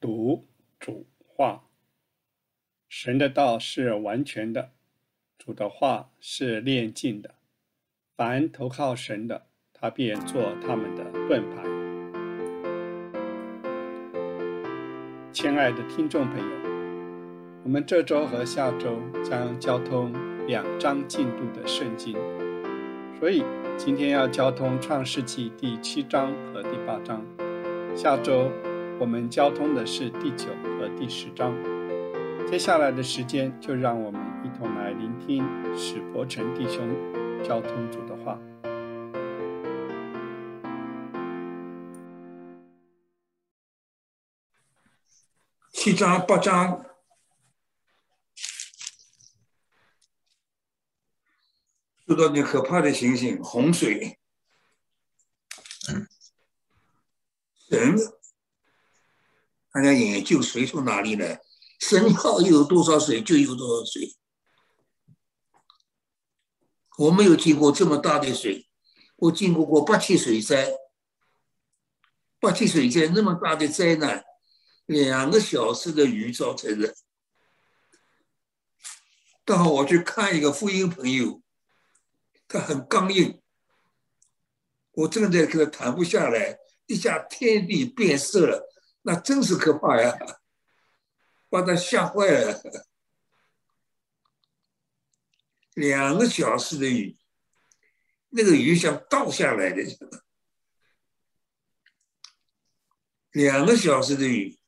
读主话，神的道是完全的，主的话是炼净的。凡投靠神的，他便做他们的盾牌。亲爱的听众朋友，我们这周和下周将交通两章进度的圣经，所以今天要交通创世纪第七章和第八章，下周。我们交通的是第九和第十章，接下来的时间就让我们一同来聆听史伯成弟兄交通组的话。七章八章遇到你可怕的情形，洪水，人。大家研究水从哪里来？神要有多少水就有多少水。我没有见过这么大的水，我经过过八七水灾。八七水灾那么大的灾难，两个小时的雨造成的。刚好我去看一个福音朋友，他很刚硬，我正在跟他谈不下来，一下天地变色了。那真是可怕呀，把他吓坏了。两个小时的雨，那个雨像倒下来的。两个小时的雨，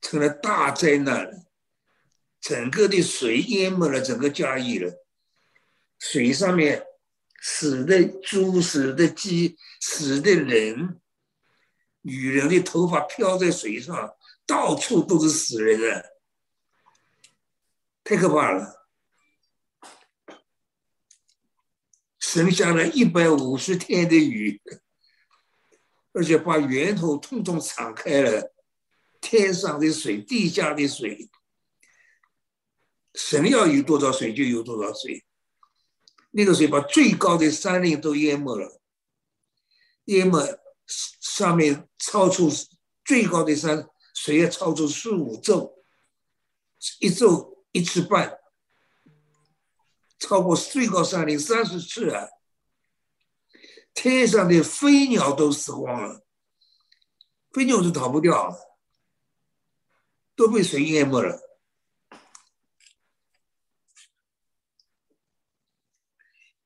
成了大灾难，整个的水淹没了整个家义了。水上面死的猪、死的鸡、死的人。女人的头发飘在水上，到处都是死人啊！太可怕了。剩下了一百五十天的雨，而且把源头统统敞开了，天上的水，地下的水，神要有多少水就有多少水。那个水把最高的山岭都淹没了，淹没。上面超出最高的山，水要超出十五宙，一宙一次半，超过最高山岭三十次啊！天上的飞鸟都死光了，飞鸟都逃不掉，都被水淹没了。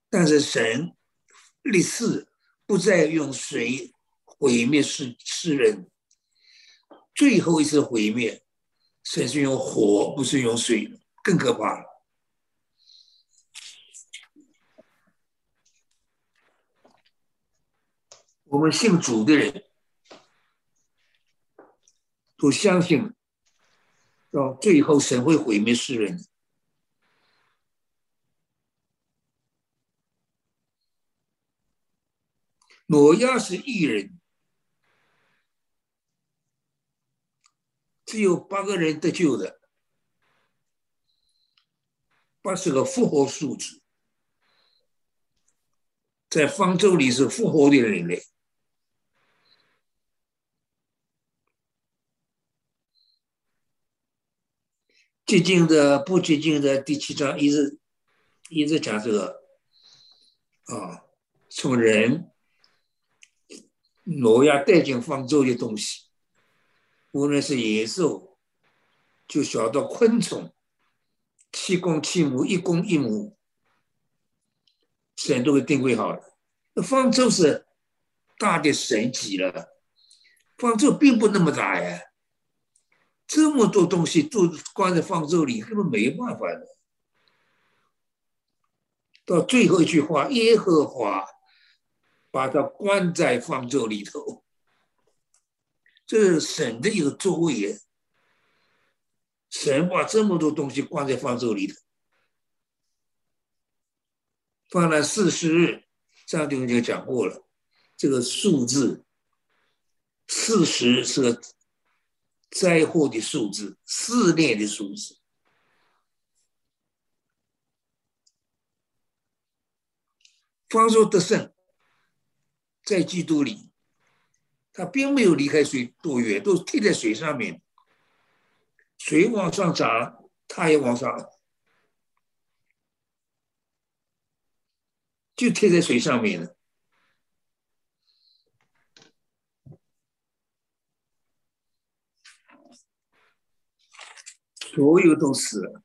但是神立誓不再用水。毁灭世世人，最后一次毁灭，神是用火，不是用水，更可怕了。我们信主的人都相信，到最后神会毁灭世人。挪亚是异人。只有八个人得救的，八是个复活数字，在方舟里是复活的人类。接近的、不接近的，第七章一直一直讲这个啊，从人挪亚带进方舟的东西。无论是野兽，就小到昆虫，七公七母，一公一母，神都会定位好了。那方舟是大的神级了，方舟并不那么大呀，这么多东西都关在方舟里，根本没办法的。到最后一句话，耶和华把它关在方舟里头。这是神的一个作为，神把这么多东西关在方舟里头，放了四十日，上帝就讲过了，这个数字四十是个灾祸的数字，试炼的数字。方舟得胜，在基督里。他并没有离开水多远，都贴在水上面，水往上涨，它也往上，就贴在水上面了。所有都死了。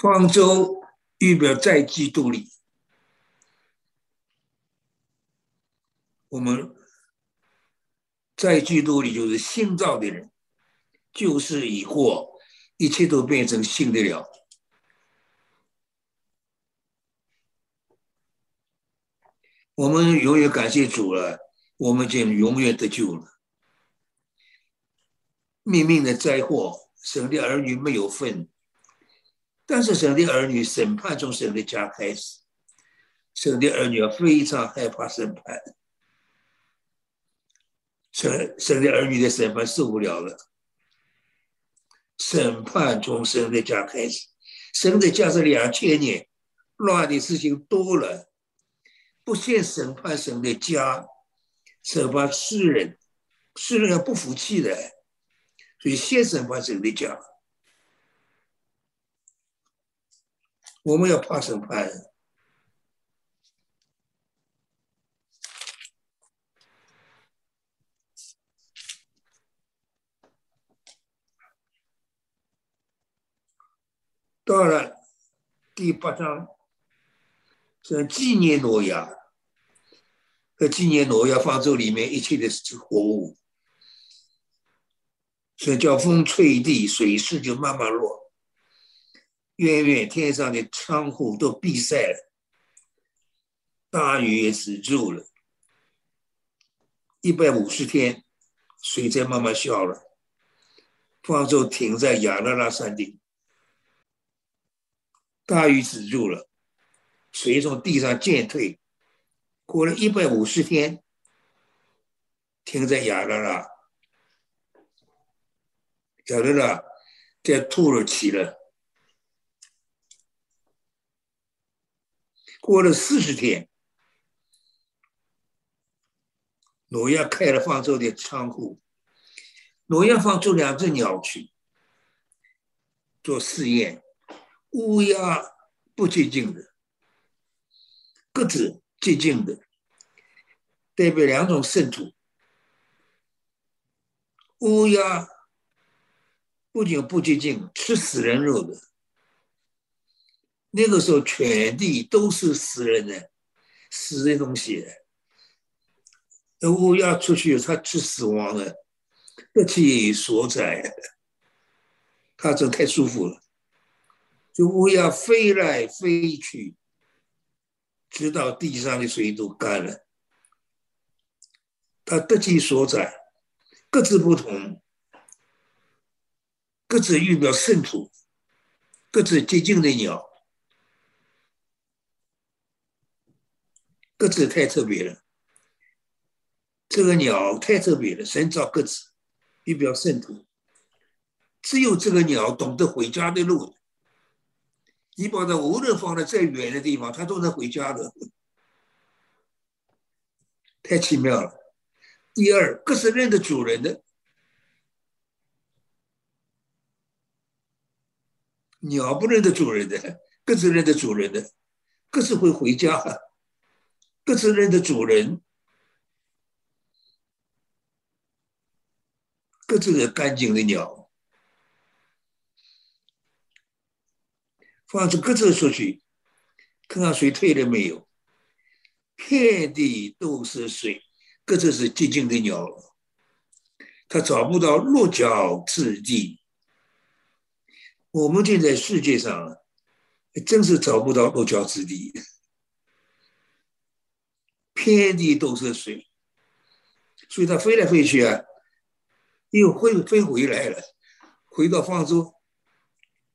方舟预表在基督里，我们在基督里就是新造的人。旧事已过，一切都变成新的了。我们永远感谢主了，我们就永远得救了。命命的灾祸，神的儿女没有份，但是神的儿女审判从神的家开始，神的儿女非常害怕审判，神神的儿女的审判受不了了。审判从神的家开始，神的家是两千年，乱的事情多了，不先审判神的家，审判世人，世人不服气的，所以先审判神的家。我们要怕审判。到了第八章，是纪念挪亚，和纪念挪亚方舟里面一切的活物，所以叫风吹地，水势就慢慢落，远远天上的窗户都闭塞了，大雨也止住了，一百五十天，水在慢慢消了，方舟停在亚拉拉山顶。大雨止住了，水从地上渐退，过了一百五十天，停在亚拉拉，亚拉拉在土耳其了。过了四十天，挪亚开了方舟的窗户，挪亚放出两只鸟去做试验。乌鸦不接近的，鸽子接近的，代表两种圣徒。乌鸦不仅不接近，吃死人肉的。那个时候，全地都是死人的，死的东西。那乌鸦出去，它吃死亡的，不去所在，它这太舒服了。就乌鸦飞来飞去，直到地上的水都干了。它得其所在，各自不同，各自预表圣土，各自接近的鸟，鸽子太特别了。这个鸟太特别了，神造鸽子，一表圣徒，只有这个鸟懂得回家的路。你把它无论放在再远的地方，它都能回家的，太奇妙了。第二，各是认得主人的，鸟不认得主人的，各是认得主人的，各是会回家，各自认得主人，各自的干净的鸟。放出鸽子出去，看看水退了没有。遍地都是水，鸽子是寂静的鸟，它找不到落脚之地。我们现在世界上，真是找不到落脚之地，遍地都是水，所以它飞来飞去啊，又飞飞回来了，回到方舟。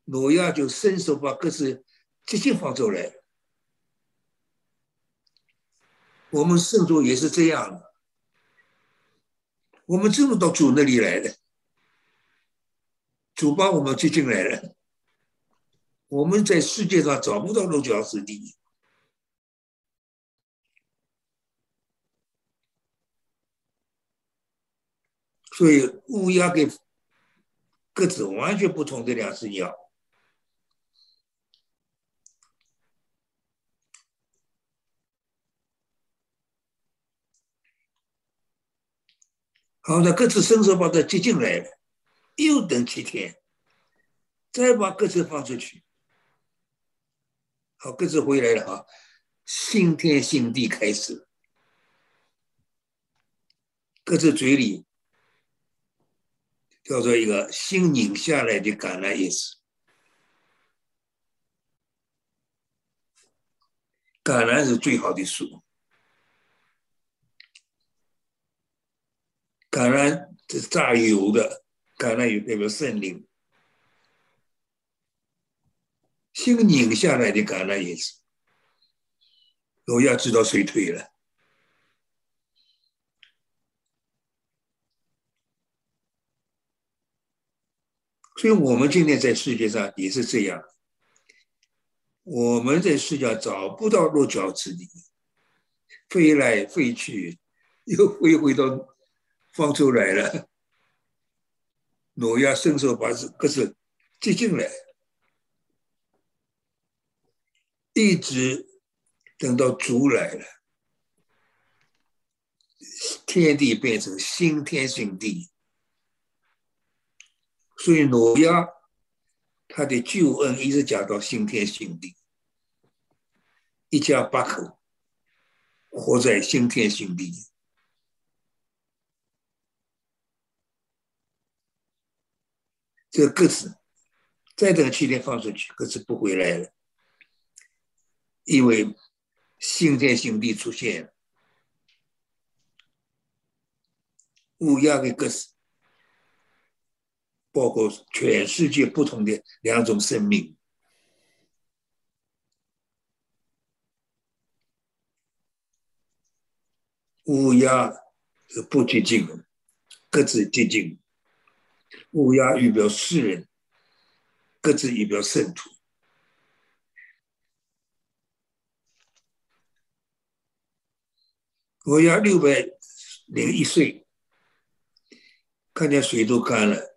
挪亚就伸手把鸽子接近方舟来。我们圣主也是这样，我们真的到主那里来的，主把我们接进来了。我们在世界上找不到落脚之地，所以乌鸦跟鸽子完全不同的两只鸟。好，那鸽子伸手把它接进来了，又等七天，再把鸽子放出去。好，鸽子回来了啊！新天新地开始，鸽子嘴里叫做一个新拧下来的橄榄叶子。橄榄是最好的树，橄榄是榨油的，橄榄油代表森林。新拧下来的橄榄叶子，我要知道谁退了。所以，我们今天在世界上也是这样。我们在世界上找不到落脚之地，飞来飞去，又飞回到方舟来了。挪亚伸手把这鸽子接进来。一直等到主来了，天地变成新天新地，所以挪亚他的救恩一直讲到新天新地，一家八口活在新天新地。这个鸽子再等七天放出去，鸽子不回来了。因为新天新地出现，乌鸦跟鸽子，包括全世界不同的两种生命，乌鸦是不接近，鸽子接近。乌鸦预表世人，鸽子预表圣徒。我要六百零一岁，看见水都干了。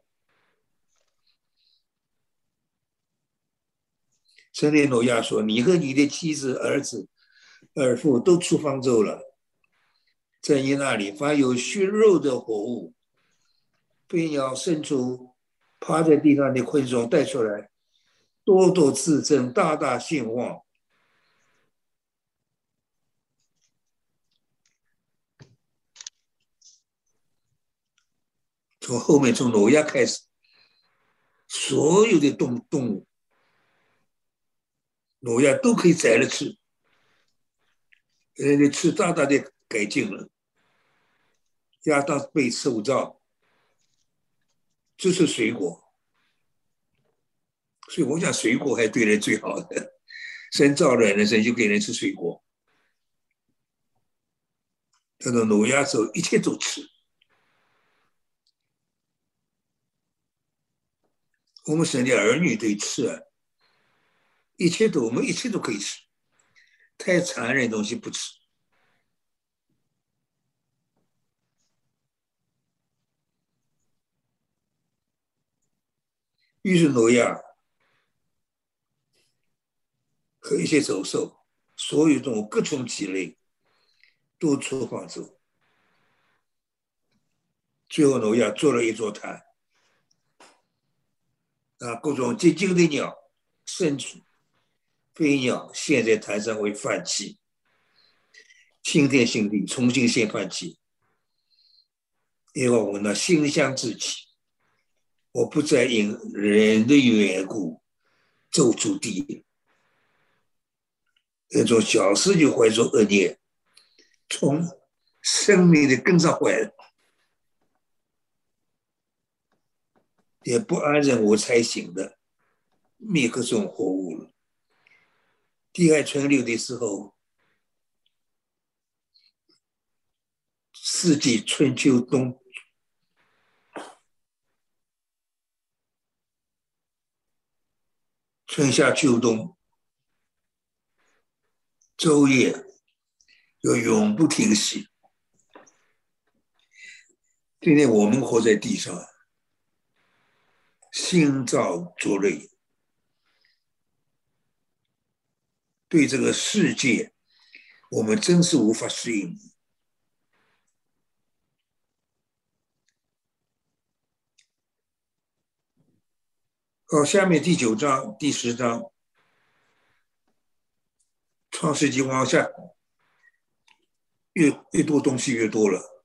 圣殿挪亚说：“你和你的妻子、儿子、儿妇都出方舟了，在你那里，凡有血肉的活物，飞鸟、牲畜、趴在地上的昆虫带出来，多多自增，大大兴旺。”从后面从挪亚开始，所有的动动物，挪亚都可以宰了吃，人家吃大大的改进了。亚当被受造，这是水果，所以我讲水果还对人最好的，神造人的神就给人吃水果，但是挪亚时候一切都吃。我们生的儿女得吃啊，一切都我们一切都可以吃，太残忍的东西不吃。于是挪亚和一些走兽，所有动物各种鸡类都出放走。最后挪亚做了一座坛。啊，各种结晶的鸟、牲畜、飞鸟，现在台上为饭气，新天新地，重新先放弃，因为我那心香之气，我不再因人的缘故走出地，那种小事就怀着恶念，从生命的根上坏。也不安忍我才醒的灭各种活物了。地海存留的时候，四季春秋冬，春夏秋冬，昼夜又永不停息。今天我们活在地上，心照灼泪，对这个世界，我们真是无法适应。好，下面第九章、第十章，《创世纪》往下，越越多东西越多了，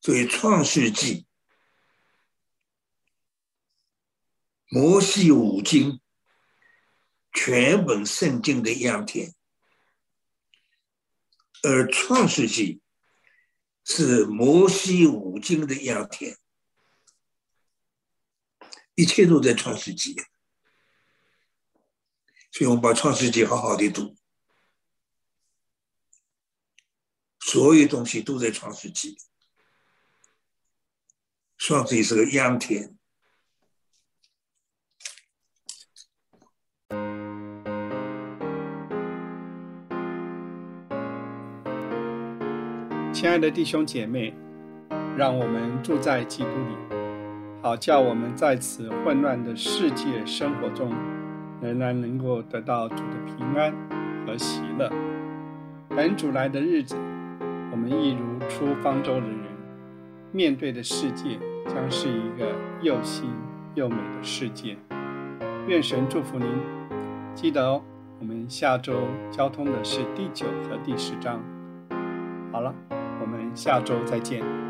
所以《创世纪》摩西五经全本圣经的样田，而《创世纪》是摩西五经的样田。一切都在创世纪，所以我们把创世纪好好的读，所有东西都在创世纪。创世纪是个秧田。亲爱的弟兄姐妹，让我们住在基督里。好叫我们在此混乱的世界生活中，仍然能够得到主的平安和喜乐。等主来的日子，我们一如出方舟的人，面对的世界将是一个又新又美的世界。愿神祝福您。记得哦，我们下周交通的是第九和第十章。好了，下周再见。